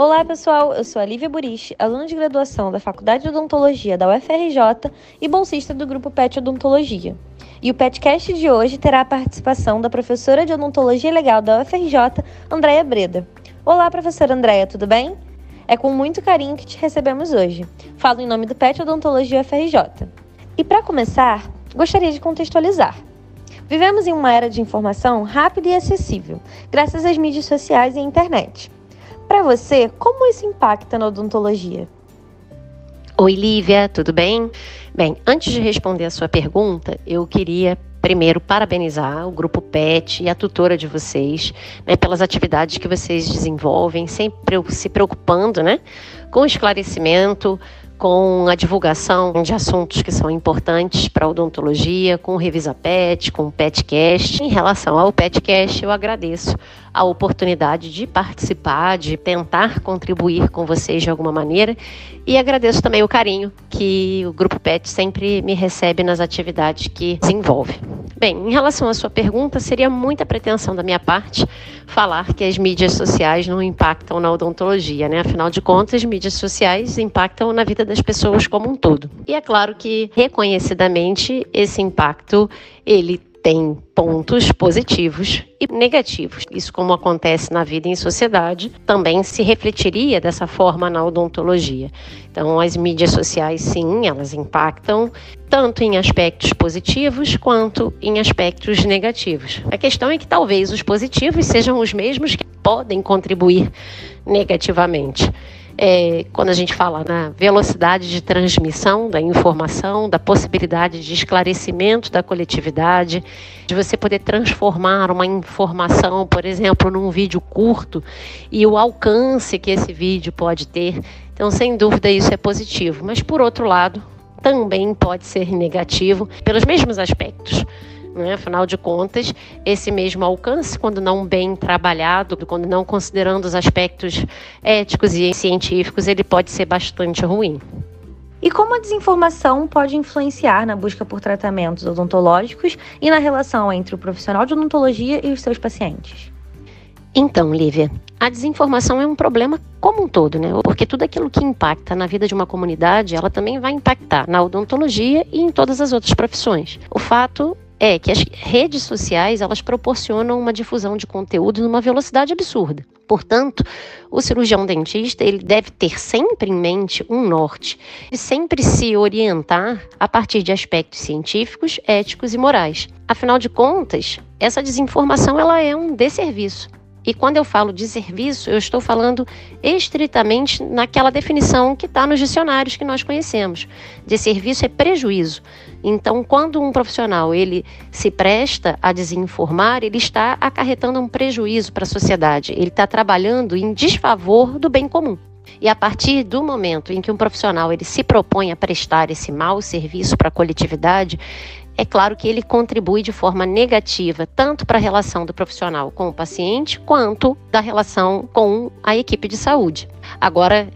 Olá, pessoal. Eu sou a Lívia Burich, aluna de graduação da Faculdade de Odontologia da UFRJ e bolsista do grupo PET Odontologia. E o PetCast de hoje terá a participação da professora de Odontologia Legal da UFRJ, Andréia Breda. Olá, professora Andréia, tudo bem? É com muito carinho que te recebemos hoje. Falo em nome do PET Odontologia UFRJ. E para começar, gostaria de contextualizar. Vivemos em uma era de informação rápida e acessível, graças às mídias sociais e à internet. Para você, como isso impacta na odontologia? Oi, Lívia, tudo bem? Bem, antes de responder a sua pergunta, eu queria primeiro parabenizar o grupo PET e a tutora de vocês né, pelas atividades que vocês desenvolvem, sempre se preocupando né, com esclarecimento, com a divulgação de assuntos que são importantes para a odontologia, com o Revisa Pet, com o Petcast. Em relação ao Petcast, eu agradeço a oportunidade de participar, de tentar contribuir com vocês de alguma maneira e agradeço também o carinho que o Grupo Pet sempre me recebe nas atividades que desenvolve. Bem, em relação à sua pergunta, seria muita pretensão da minha parte falar que as mídias sociais não impactam na odontologia, né? Afinal de contas, as mídias sociais impactam na vida das pessoas como um todo. E é claro que, reconhecidamente, esse impacto ele tem pontos positivos e negativos. Isso, como acontece na vida em sociedade, também se refletiria dessa forma na odontologia. Então, as mídias sociais, sim, elas impactam tanto em aspectos positivos quanto em aspectos negativos. A questão é que talvez os positivos sejam os mesmos que podem contribuir negativamente é, quando a gente fala na velocidade de transmissão da informação, da possibilidade de esclarecimento da coletividade, de você poder transformar uma informação, por exemplo, num vídeo curto e o alcance que esse vídeo pode ter. Então, sem dúvida, isso é positivo. Mas, por outro lado, também pode ser negativo pelos mesmos aspectos. Né? Afinal de contas, esse mesmo alcance, quando não bem trabalhado, quando não considerando os aspectos éticos e científicos, ele pode ser bastante ruim. E como a desinformação pode influenciar na busca por tratamentos odontológicos e na relação entre o profissional de odontologia e os seus pacientes? Então, Lívia, a desinformação é um problema como um todo, né? Porque tudo aquilo que impacta na vida de uma comunidade, ela também vai impactar na odontologia e em todas as outras profissões. O fato é que as redes sociais elas proporcionam uma difusão de conteúdo numa velocidade absurda. Portanto, o cirurgião dentista ele deve ter sempre em mente um norte e sempre se orientar a partir de aspectos científicos, éticos e morais. Afinal de contas, essa desinformação ela é um desserviço e quando eu falo de serviço, eu estou falando estritamente naquela definição que está nos dicionários que nós conhecemos. De serviço é prejuízo. Então, quando um profissional ele se presta a desinformar, ele está acarretando um prejuízo para a sociedade. Ele está trabalhando em desfavor do bem comum. E a partir do momento em que um profissional ele se propõe a prestar esse mau serviço para a coletividade, é claro que ele contribui de forma negativa, tanto para a relação do profissional com o paciente, quanto da relação com a equipe de saúde. Agora,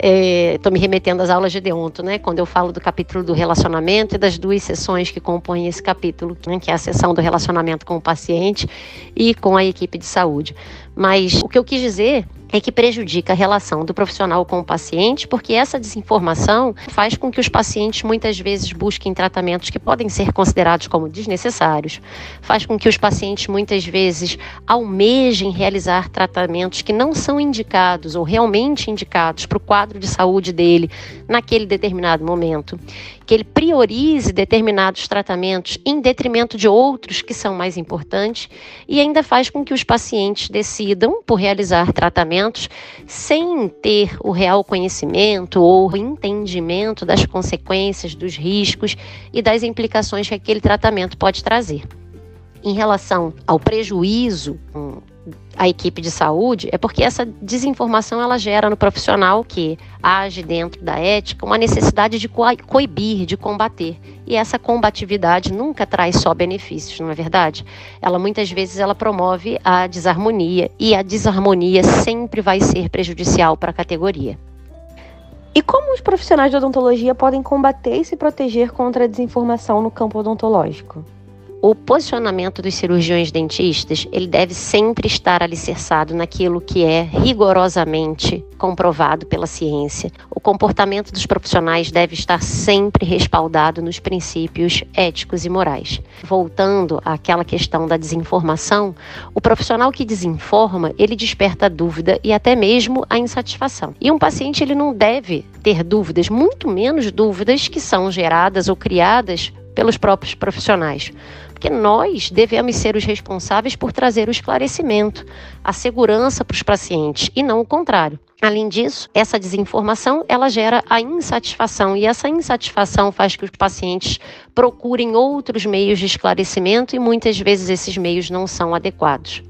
estou é, me remetendo às aulas de Deonto, né? Quando eu falo do capítulo do relacionamento e das duas sessões que compõem esse capítulo, né? que é a sessão do relacionamento com o paciente e com a equipe de saúde. Mas o que eu quis dizer é que prejudica a relação do profissional com o paciente, porque essa desinformação faz com que os pacientes muitas vezes busquem tratamentos que podem ser considerados como desnecessários, faz com que os pacientes muitas vezes almejem realizar tratamentos que não são indicados ou realmente indicados para o quadro de saúde dele naquele determinado momento, que ele priorize determinados tratamentos em detrimento de outros que são mais importantes e ainda faz com que os pacientes decidam por realizar tratamentos sem ter o real conhecimento ou entendimento das consequências, dos riscos e das implicações que aquele tratamento pode trazer. Em relação ao prejuízo a equipe de saúde é porque essa desinformação ela gera no profissional que age dentro da ética uma necessidade de coibir, de combater. E essa combatividade nunca traz só benefícios, não é verdade? Ela muitas vezes ela promove a desarmonia e a desarmonia sempre vai ser prejudicial para a categoria. E como os profissionais de odontologia podem combater e se proteger contra a desinformação no campo odontológico? O posicionamento dos cirurgiões dentistas, ele deve sempre estar alicerçado naquilo que é rigorosamente comprovado pela ciência. O comportamento dos profissionais deve estar sempre respaldado nos princípios éticos e morais. Voltando àquela questão da desinformação, o profissional que desinforma, ele desperta dúvida e até mesmo a insatisfação. E um paciente ele não deve ter dúvidas, muito menos dúvidas que são geradas ou criadas pelos próprios profissionais porque nós devemos ser os responsáveis por trazer o esclarecimento, a segurança para os pacientes e não o contrário. Além disso, essa desinformação ela gera a insatisfação e essa insatisfação faz que os pacientes procurem outros meios de esclarecimento e muitas vezes esses meios não são adequados.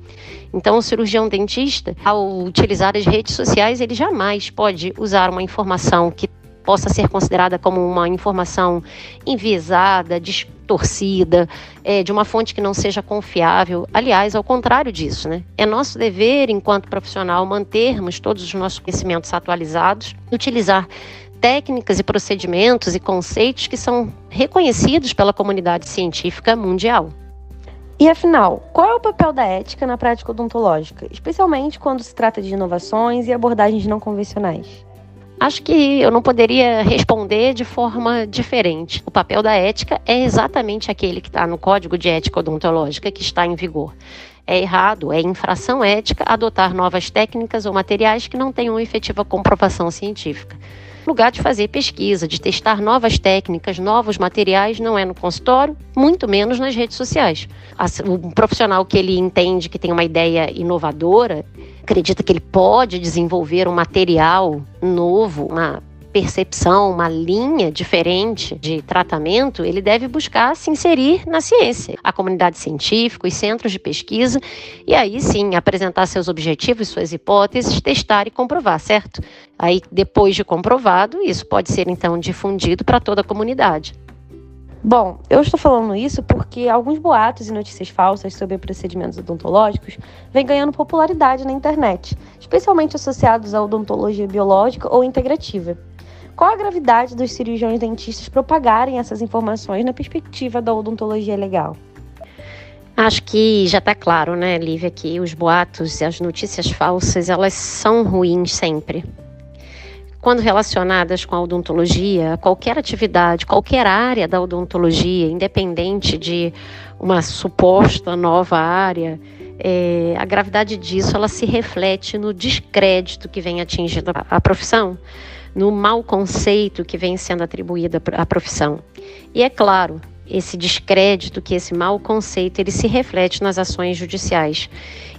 Então, o cirurgião dentista, ao utilizar as redes sociais, ele jamais pode usar uma informação que possa ser considerada como uma informação enviesada, distorcida, é, de uma fonte que não seja confiável. Aliás, ao contrário disso, né? É nosso dever, enquanto profissional, mantermos todos os nossos conhecimentos atualizados, utilizar técnicas e procedimentos e conceitos que são reconhecidos pela comunidade científica mundial. E afinal, qual é o papel da ética na prática odontológica, especialmente quando se trata de inovações e abordagens não convencionais? Acho que eu não poderia responder de forma diferente. O papel da ética é exatamente aquele que está no Código de Ética Odontológica que está em vigor. É errado, é infração ética adotar novas técnicas ou materiais que não tenham efetiva comprovação científica. Lugar de fazer pesquisa, de testar novas técnicas, novos materiais, não é no consultório, muito menos nas redes sociais. O profissional que ele entende que tem uma ideia inovadora, acredita que ele pode desenvolver um material novo, uma percepção, uma linha diferente de tratamento, ele deve buscar se inserir na ciência, a comunidade científica, os centros de pesquisa, e aí sim apresentar seus objetivos, suas hipóteses, testar e comprovar, certo? Aí, depois de comprovado, isso pode ser então difundido para toda a comunidade. Bom, eu estou falando isso porque alguns boatos e notícias falsas sobre procedimentos odontológicos vêm ganhando popularidade na internet, especialmente associados à odontologia biológica ou integrativa. Qual a gravidade dos cirurgiões dentistas propagarem essas informações na perspectiva da odontologia legal? Acho que já está claro, né, Lívia, que os boatos e as notícias falsas, elas são ruins sempre quando relacionadas com a odontologia, qualquer atividade, qualquer área da odontologia, independente de uma suposta nova área, é, a gravidade disso ela se reflete no descrédito que vem atingindo a, a profissão, no mau conceito que vem sendo atribuído à profissão. E é claro, esse descrédito, que esse mau conceito, ele se reflete nas ações judiciais.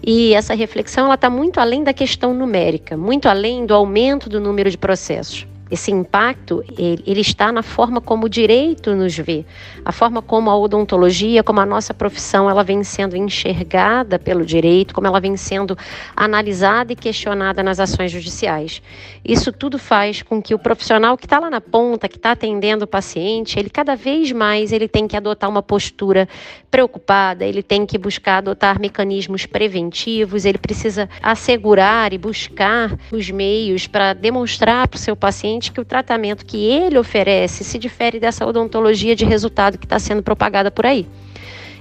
E essa reflexão ela está muito além da questão numérica, muito além do aumento do número de processos. Esse impacto, ele, ele, está na forma como o direito nos vê, a forma como a odontologia, como a nossa profissão, ela vem sendo enxergada pelo direito, como ela vem sendo analisada e questionada nas ações judiciais. Isso tudo faz com que o profissional que está lá na ponta, que está atendendo o paciente, ele cada vez mais ele tem que adotar uma postura preocupada, ele tem que buscar adotar mecanismos preventivos, ele precisa assegurar e buscar os meios para demonstrar para o seu paciente que o tratamento que ele oferece se difere dessa odontologia de resultado que está sendo propagada por aí.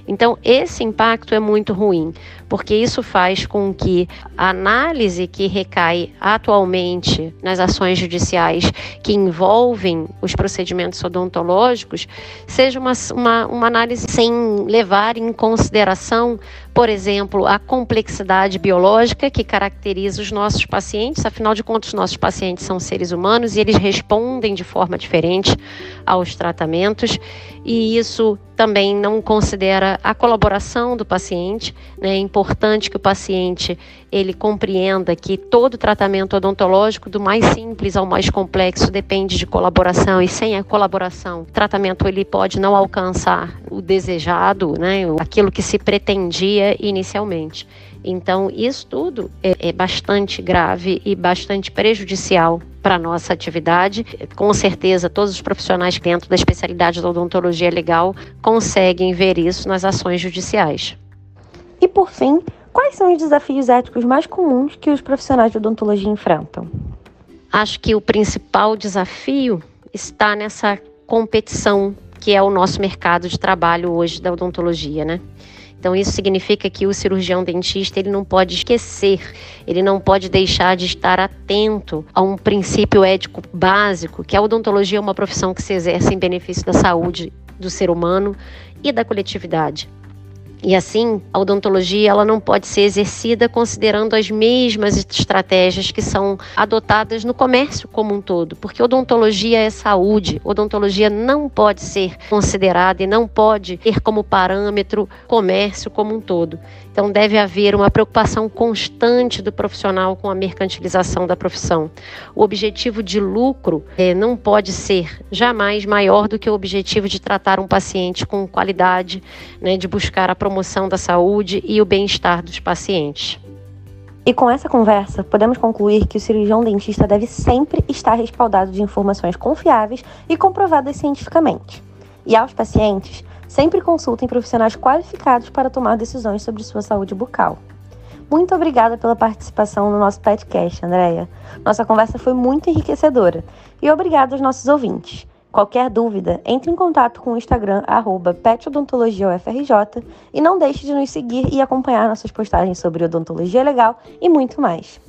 Então, esse impacto é muito ruim, porque isso faz com que a análise que recai atualmente nas ações judiciais que envolvem os procedimentos odontológicos seja uma, uma, uma análise sem levar em consideração por exemplo, a complexidade biológica que caracteriza os nossos pacientes, afinal de contas, os nossos pacientes são seres humanos e eles respondem de forma diferente aos tratamentos, e isso também não considera a colaboração do paciente. Né? É importante que o paciente ele compreenda que todo tratamento odontológico, do mais simples ao mais complexo, depende de colaboração e sem a colaboração, o tratamento ele pode não alcançar o desejado, né? aquilo que se pretendia inicialmente. Então, isso tudo é, é bastante grave e bastante prejudicial para a nossa atividade. Com certeza, todos os profissionais dentro da especialidade da odontologia legal conseguem ver isso nas ações judiciais. E por fim, quais são os desafios éticos mais comuns que os profissionais de odontologia enfrentam? Acho que o principal desafio está nessa competição que é o nosso mercado de trabalho hoje da odontologia, né? Então isso significa que o cirurgião dentista ele não pode esquecer, ele não pode deixar de estar atento a um princípio ético básico, que a odontologia é uma profissão que se exerce em benefício da saúde do ser humano e da coletividade. E assim, a odontologia ela não pode ser exercida considerando as mesmas estratégias que são adotadas no comércio como um todo, porque odontologia é saúde. Odontologia não pode ser considerada e não pode ter como parâmetro comércio como um todo. Então deve haver uma preocupação constante do profissional com a mercantilização da profissão. O objetivo de lucro é, não pode ser jamais maior do que o objetivo de tratar um paciente com qualidade, né, de buscar a promoção da saúde e o bem-estar dos pacientes. E com essa conversa, podemos concluir que o cirurgião dentista deve sempre estar respaldado de informações confiáveis e comprovadas cientificamente. E aos pacientes, Sempre consultem profissionais qualificados para tomar decisões sobre sua saúde bucal. Muito obrigada pela participação no nosso podcast, Andréia. Nossa conversa foi muito enriquecedora. E obrigado aos nossos ouvintes. Qualquer dúvida, entre em contato com o Instagram, petodontologiaufrj e não deixe de nos seguir e acompanhar nossas postagens sobre odontologia legal e muito mais.